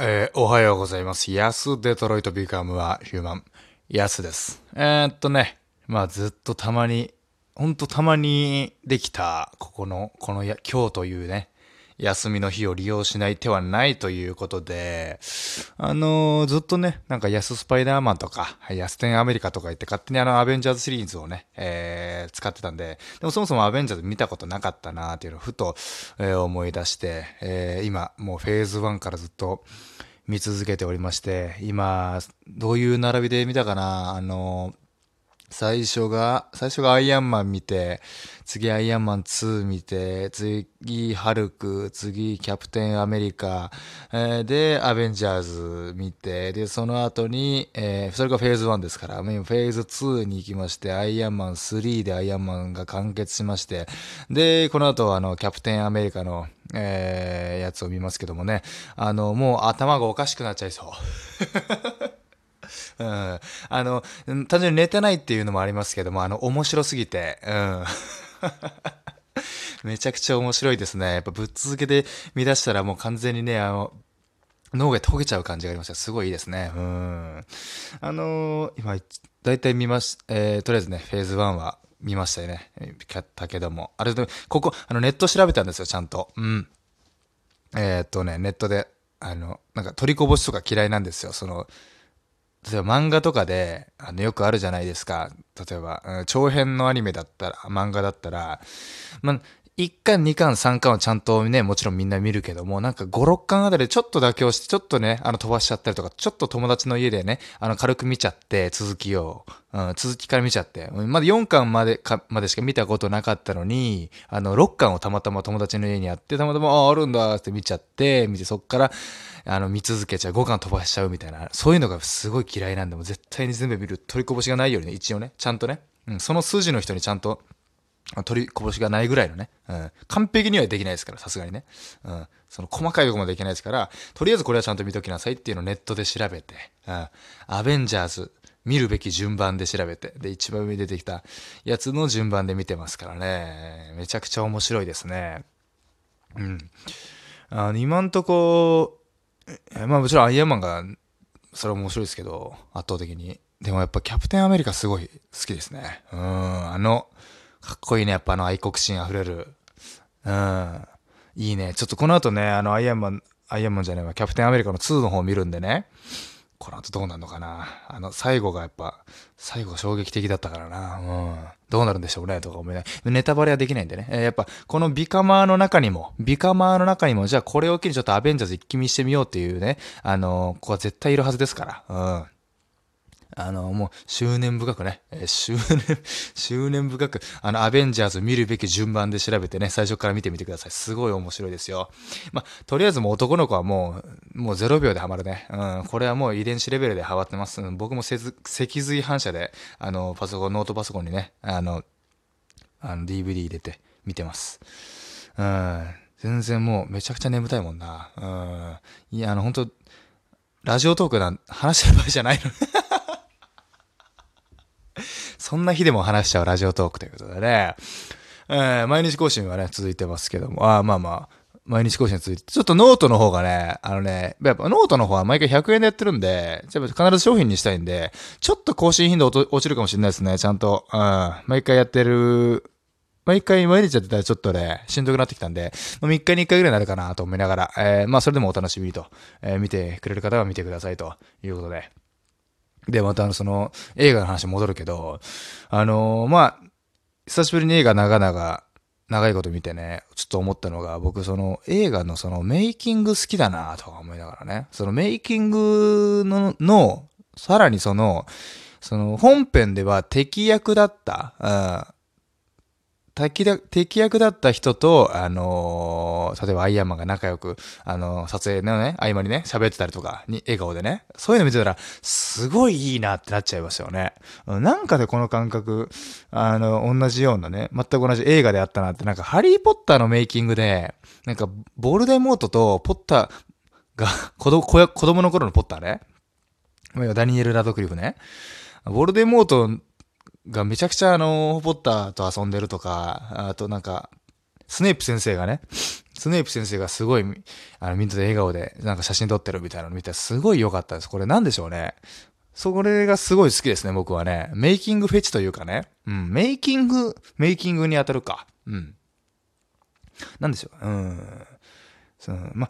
えーおはようございます。ヤスデトロイトビカムはヒューマン。ヤスです。えーっとね、まあずっとたまに、ほんとたまにできた、ここの、このや、今日というね、休みの日を利用しない手はないということで、あのーずっとね、なんかヤスパイダーマンとか、ヤステンアメリカとか言って勝手にあのアベンジャーズシリーズをね、えー使ってたんで、でもそもそもアベンジャーズ見たことなかったなっていうのをふと、えー思い出して、えー今もうフェーズ1からずっと見続けておりまして、今、どういう並びで見たかなあの最初が、最初がアイアンマン見て、次アイアンマン2見て、次ハルク、次キャプテンアメリカ、えーで、アベンジャーズ見て、で、その後に、えーそれがフェーズ1ですから、今フェーズ2に行きまして、アイアンマン3でアイアンマンが完結しまして、で、この後、あの、キャプテンアメリカの、えーやつを見ますけどもね、あの、もう頭がおかしくなっちゃいそう。うん。あの、単純に寝てないっていうのもありますけども、あの、面白すぎて、うん。めちゃくちゃ面白いですね。やっぱぶっ続けて見出したらもう完全にね、あの、脳が溶けちゃう感じがありました。すごいいいですね。うん。あのー今、だいたい見まし、えー、とりあえずね、フェーズ1は見ましたよね。買ったけども。あれでも、ここ、あの、ネット調べたんですよ、ちゃんと。うん。えーっとね、ネットで、あの、なんか取りこぼしとか嫌いなんですよ。その、例えば漫画とかで、あの、よくあるじゃないですか。例えば、長編のアニメだったら、漫画だったら、まあ、1巻、2巻、3巻はちゃんとね、もちろんみんな見るけども、なんか5、6巻あたりでちょっと妥協して、ちょっとね、あの飛ばしちゃったりとか、ちょっと友達の家でね、あの軽く見ちゃって、続きを、うん、続きから見ちゃって、まだ4巻までか、までしか見たことなかったのに、あの、6巻をたまたま友達の家にあって、たまたま、ああ、あるんだって見ちゃって、見て、そっから、あの、見続けちゃう、5巻飛ばしちゃうみたいな、そういうのがすごい嫌いなんで、も絶対に全部見る、取りこぼしがないようにね、一応ね、ちゃんとね、うん、その筋の人にちゃんと、取りこぼしがないぐらいのね、うん、完璧にはできないですから、さすがにね。うん、その細かいところまでいけないですから、とりあえずこれはちゃんと見ときなさいっていうのをネットで調べて、うん、アベンジャーズ、見るべき順番で調べて、で、一番上に出てきたやつの順番で見てますからね、めちゃくちゃ面白いですね。うん。あの、今んとこ、まあもちろんアイアンマンが、それは面白いですけど、圧倒的に。でもやっぱキャプテンアメリカすごい好きですね。うん、あの、かっこいいね、やっぱあの愛国心あふれる。うん。いいね。ちょっとこの後ね、あの、アイアンマン、アイアンマンじゃないわ、キャプテンアメリカの2の方を見るんでね。この後どうなるのかな。あの、最後がやっぱ、最後衝撃的だったからな。うん。どうなるんでしょうね、とか思いながらネタバレはできないんでね。えーやっぱ、このビカマーの中にも、ビカマーの中にも、じゃあこれを機にちょっとアベンジャーズ一気見してみようっていうね、あのここは絶対いるはずですから。うん。あの、もう、執念深くね、えー執念、執念深く、あの、アベンジャーズ見るべき順番で調べてね、最初から見てみてください。すごい面白いですよ。まあ、とりあえずもう男の子はもう、もう0秒でハマるね。うん、これはもう遺伝子レベルでハマってます。僕もせず脊髄反射で、あの、パソコン、ノートパソコンにね、あの、あの、DVD 入れて見てます。うん、全然もうめちゃくちゃ眠たいもんな。うん、いや、あの、本当ラジオトークなん、話してる場合じゃないの。そんな日でも話しちゃうラジオトークということでね。えー毎日更新はね、続いてますけども。あーまあまあ、毎日更新続いて。ちょっとノートの方がね、あのね、やっぱノートの方は毎回100円でやってるんで、やっぱ必ず商品にしたいんで、ちょっと更新頻度落ちるかもしれないですね、ちゃんと。うん。毎回やってる、毎回毎日やってたらちょっとね、しんどくなってきたんで、まあ3日に1回ぐらいになるかなと思いながら、えーまあそれでもお楽しみと、えー見てくれる方は見てくださいということで。で、またあの、その、映画の話戻るけど、あのーまあ、久しぶりに映画長々、長いこと見てね、ちょっと思ったのが、僕その映画のそのメイキング好きだなとか思いながらね、そのメイキングの、の、さらにその、その本編では敵役だった、うん、敵だ敵役だった人と、あのー例えばアイアンマンが仲良く、あのー撮影のね、合間にね、喋ってたりとか、に、笑顔でね、そういうの見てたら、すごいいいなってなっちゃいましたよね。なんかでこの感覚、あの、同じようなね、全く同じ映画であったなって、なんか、ハリーポッターのメイキングで、なんか、ボルデモートとポッターが、子供、子供の頃のポッターね、ダニエル・ラドクリフね、ボルデモートがめちゃくちゃあの、ポッターと遊んでるとか、あとなんか、スネープ先生がね、スネープ先生がすごい、あの、みんなで笑顔で、なんか写真撮ってるみたいなの見て、すごい良かったです。これなんでしょうね。それがすごい好きですね、僕はね。メイキングフェチというかね。うん、メイキング、メイキングに当たるか。うん。なんでしょう。うん。その、ま、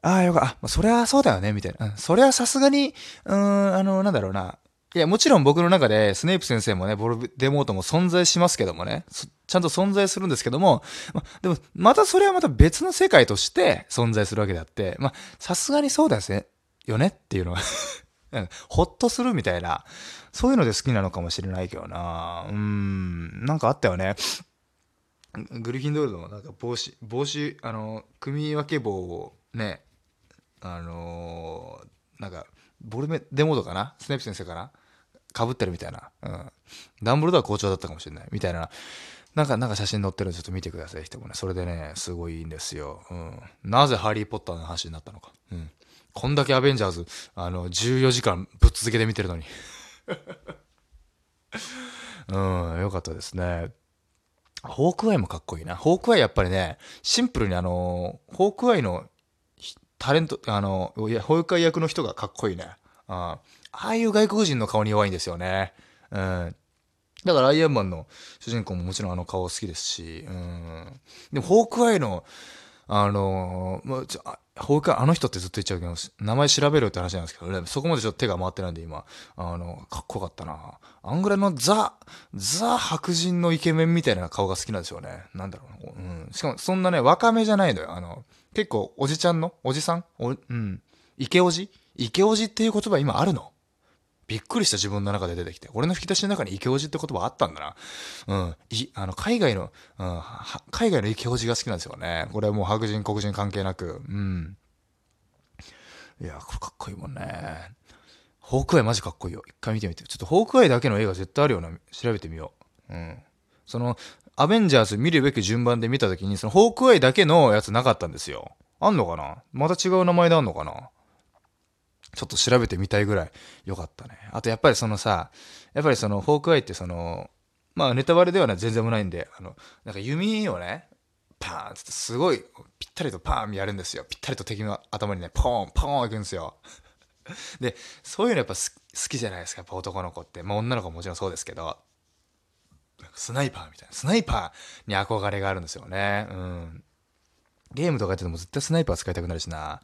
ああ、よか、あ、そりゃそうだよね、みたいな。うん、そりゃさすがに、うん、あの、なんだろうな。いや、もちろん僕の中で、スネープ先生もね、ボルデモートも存在しますけどもね、ちゃんと存在するんですけども、ま、でも、またそれはまた別の世界として存在するわけであって、まさすがにそうですね、よねっていうのは、ほっとするみたいな、そういうので好きなのかもしれないけどな。うん、なんかあったよね。グリフィンドールのなんか帽子、帽子、あの、組み分け棒をね、あのー、なんか、ボルメデモードかな？スネープ先生かな？かぶってるみたいな。うん。ダンブルドア校長だったかもしれない。みたいな。なんか、なんか写真載ってるのちょっと見てください。人もね。それでね、すごいいいんですよ。うん。なぜハリーポッターの話になったのか。うん。こんだけアベンジャーズ、あの、14時間ぶっ続けで見てるのに。うん、よかったですね。ホークアイもかっこいいな。ホークアイやっぱりね、シンプルにあの、ホークアイのタレント、あの、いや、保育会役の人がかっこいいね。ああいう外国人の顔に弱いんですよね。うん。だからアイアンマンの主人公ももちろんあの顔好きですし、うん。でも、ホークアイの、あのー、まあ、ちょホークアイ、あの人ってずっと言っちゃうけど、名前調べるって話なんですけど、そこまでちょっと手が回ってないんで、今、あの、かっこよかったな。あんぐらいのザ、ザ白人のイケメンみたいな顔が好きなんですよね。なんだろう。うん。しかも、そんなね、若めじゃないのよ。あの、結構おじちゃんの？おじさん？お、うん。池おじ池おじっていう言葉今あるの？びっくりした自分の中で出てきて。俺の吹き出しの中に池おじって言葉あったんだな。うん。い、あの、海外の、うん、海外の池おじが好きなんですよね。これはもう白人、黒人関係なく。うん。いや、これかっこいいもんね。ホークアイマジかっこいいよ。一回見てみて。ちょっとホークアイだけの映画絶対あるよな。調べてみよう。うん。その、アベンジャーズ見るべき順番で見たときに、そのホークアイだけのやつなかったんですよ。あんのかなまた違う名前であんのかなちょっと調べてみたいぐらい良かったね。あとやっぱりそのさ、やっぱりそのホークアイってその、まあネタバレでは全然もないんで、あの、なんか弓をね、パーンってすごいぴったりとパーンやるんですよ。ぴったりと敵の頭にね、ポーン、ポーンいくんですよ。で、そういうのやっぱ好きじゃないですか、やっぱ男の子って。まあ女の子ももちろんそうですけど。スナイパーみたいな。スナイパーに憧れがあるんですよね。うん。ゲームとかやってても絶対スナイパー使いたくなるしな。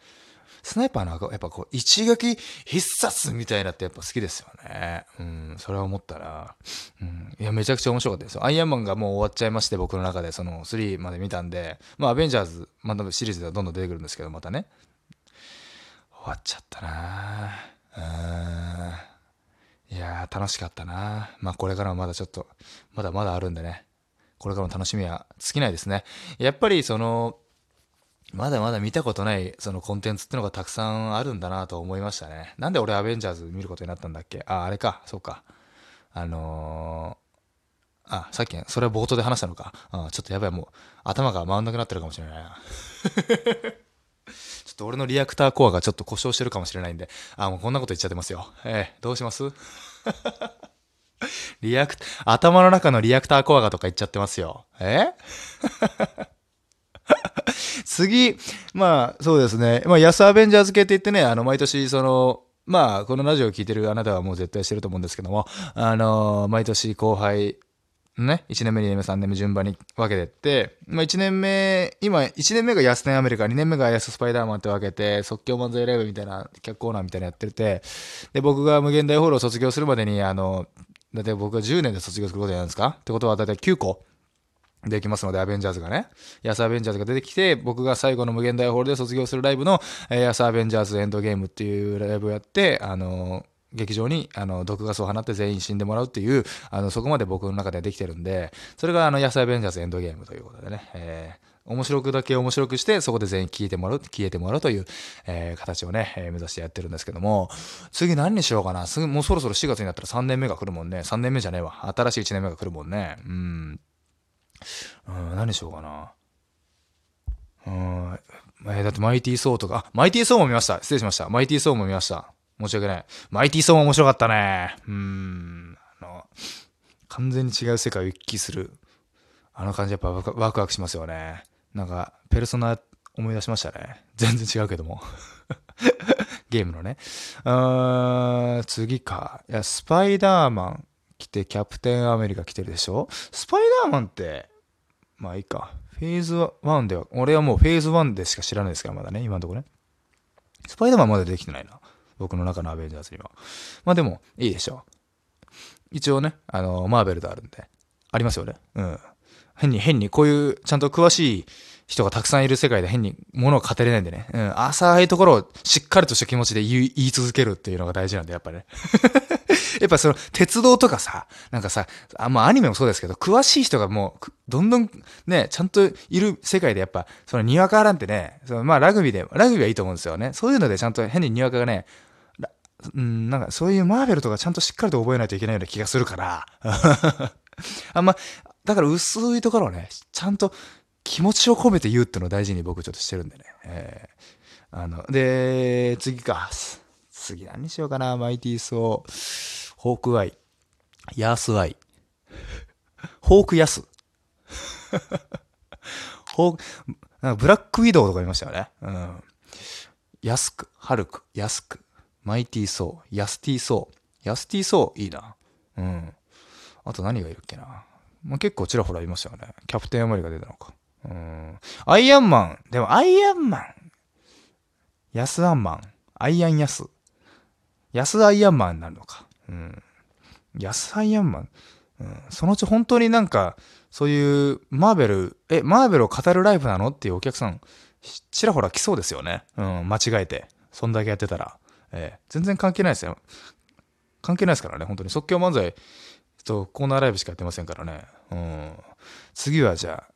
スナイパーのやっぱこう、一撃必殺みたいなってやっぱ好きですよね。うん、それは思ったら。うん、いや、めちゃくちゃ面白かったですよ。アイアンマンがもう終わっちゃいまして、僕の中でその3まで見たんで、まあ、アベンジャーズ、またシリーズではどんどん出てくるんですけど、またね。終わっちゃったなうん。いやー、楽しかったなまあ、これからもまだちょっと、まだまだあるんでね。これからの楽しみは尽きないですね。やっぱり、その、まだまだ見たことないそのコンテンツってのがたくさんあるんだなと思いましたね。なんで俺アベンジャーズ見ることになったんだっけ？あ、あれか、そうか。あのー、あ、さっき、それは冒頭で話したのか。あちょっとやばい、もう、頭が回んなくなってるかもしれないな。ちょっと俺のリアクターコアがちょっと故障してるかもしれないんで、あ、もうこんなこと言っちゃってますよ。えー、どうします？リアク、頭の中のリアクターコアがとか言っちゃってますよ。え？次、まあ、そうですね。まあ、安アベンジャーズ系って言ってね、あの、毎年、その、まあ、このラジオを聞いてるあなたはもう絶対してると思うんですけども、あの、毎年後輩、ね、1年目、2年目、3年目順番に分けてって、まあ1年目、今、1年目が安田アメリカ、2年目が安スパイダーマンって分けて、即興漫才ライブみたいな、客コーナーみたいなやってて、で、僕が無限大ホールを卒業するまでに、あの、だって僕が10年で卒業することじゃないですか？ってことは、だいたい9個できますので、アベンジャーズがね。安アベンジャーズが出てきて、僕が最後の無限大ホールで卒業するライブの、えー、安アベンジャーズエンドゲームっていうライブをやって、あの劇場にあの毒ガスを放って全員死んでもらうっていうあのそこまで僕の中ではできてるんでそれがあの野菜ベンジャーズエンドゲームということでね、えー、面白くだけ面白くしてそこで全員消えてもらう消えてもらうという、えー、形をね、えー、目指してやってるんですけども。次何にしようかな。すぐもうそろそろ4月になったら3年目が来るもんね。3年目じゃねえわ。新しい1年目が来るもんね。うん。うん何にしようかなうんえー、だってマイティー・ソーとか、あ、マイティー・ソーも見ました。失礼しました。マイティー・ソーも見ました。申し訳ない。マイティーソーも面白かったね。うん。あの、完全に違う世界を行き来する。あの感じやっぱワクワクしますよね。なんか、ペルソナ思い出しましたね。全然違うけども。ゲームのね。あーん次か。いや、スパイダーマン来て、キャプテンアメリカ来てるでしょ？スパイダーマンって、まあいいか。フェーズ1では、俺はもうフェーズ1でしか知らないですから、まだね、今のところね。スパイダーマンまだできてないな。僕の中のアベンジャーズには。まあでも、いいでしょう。一応ね、あの、マーベルとあるんで。ありますよね。うん。変に、変に、こういう、ちゃんと詳しい人がたくさんいる世界で変に物を語れないんでね。うん。浅いところをしっかりとした気持ちで言い続けるっていうのが大事なんで、やっぱりね。やっぱその、鉄道とかさ、なんかさ、あまあアニメもそうですけど、詳しい人がもう、どんどんね、ちゃんといる世界でやっぱ、そのにわかなんてね、そのまあラグビーで、ラグビーはいいと思うんですよね。そういうのでちゃんと変ににわかがね、うん、なんかそういうマーベルとかちゃんとしっかりと覚えないといけないような気がするから。あんま、だから薄いところをね、ちゃんと気持ちを込めて言うっていうのを大事に僕ちょっとしてるんでね。えーあの、で、次か。次何にしようかな。マイティーソー、ホークアイ、ヤースアイ、ホークヤス。ホーク、なんかブラックウィドウとか言いましたよね。うん。ヤスク、ハルク、ヤスク、マイティーソー、ヤスティーソー、ヤスティーソー、いいな。うん。あと何がいるっけな。まあ、結構ちらほらいましたよね。キャプテンアメリカ出たのか。うん。アイアンマン。でもアイアンマン。ヤスアンマン。アイアンヤス。ヤスアイアンマンになるのか。うん。ヤスアイアンマン。うん。そのうち本当になんか、そういうマーベル、え、マーベルを語るライブなのっていうお客さん、ちらほら来そうですよね。うん。間違えて。そんだけやってたら。ええ全然関係ないですよ。関係ないですからね。本当に即興漫才とコーナーライブしかやってませんからね。うん。次はじゃあ、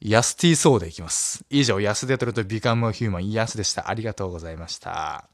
ヤスティーソーでいきます。以上、ヤスデトルとビカムヒューマン、ヤスでした。ありがとうございました。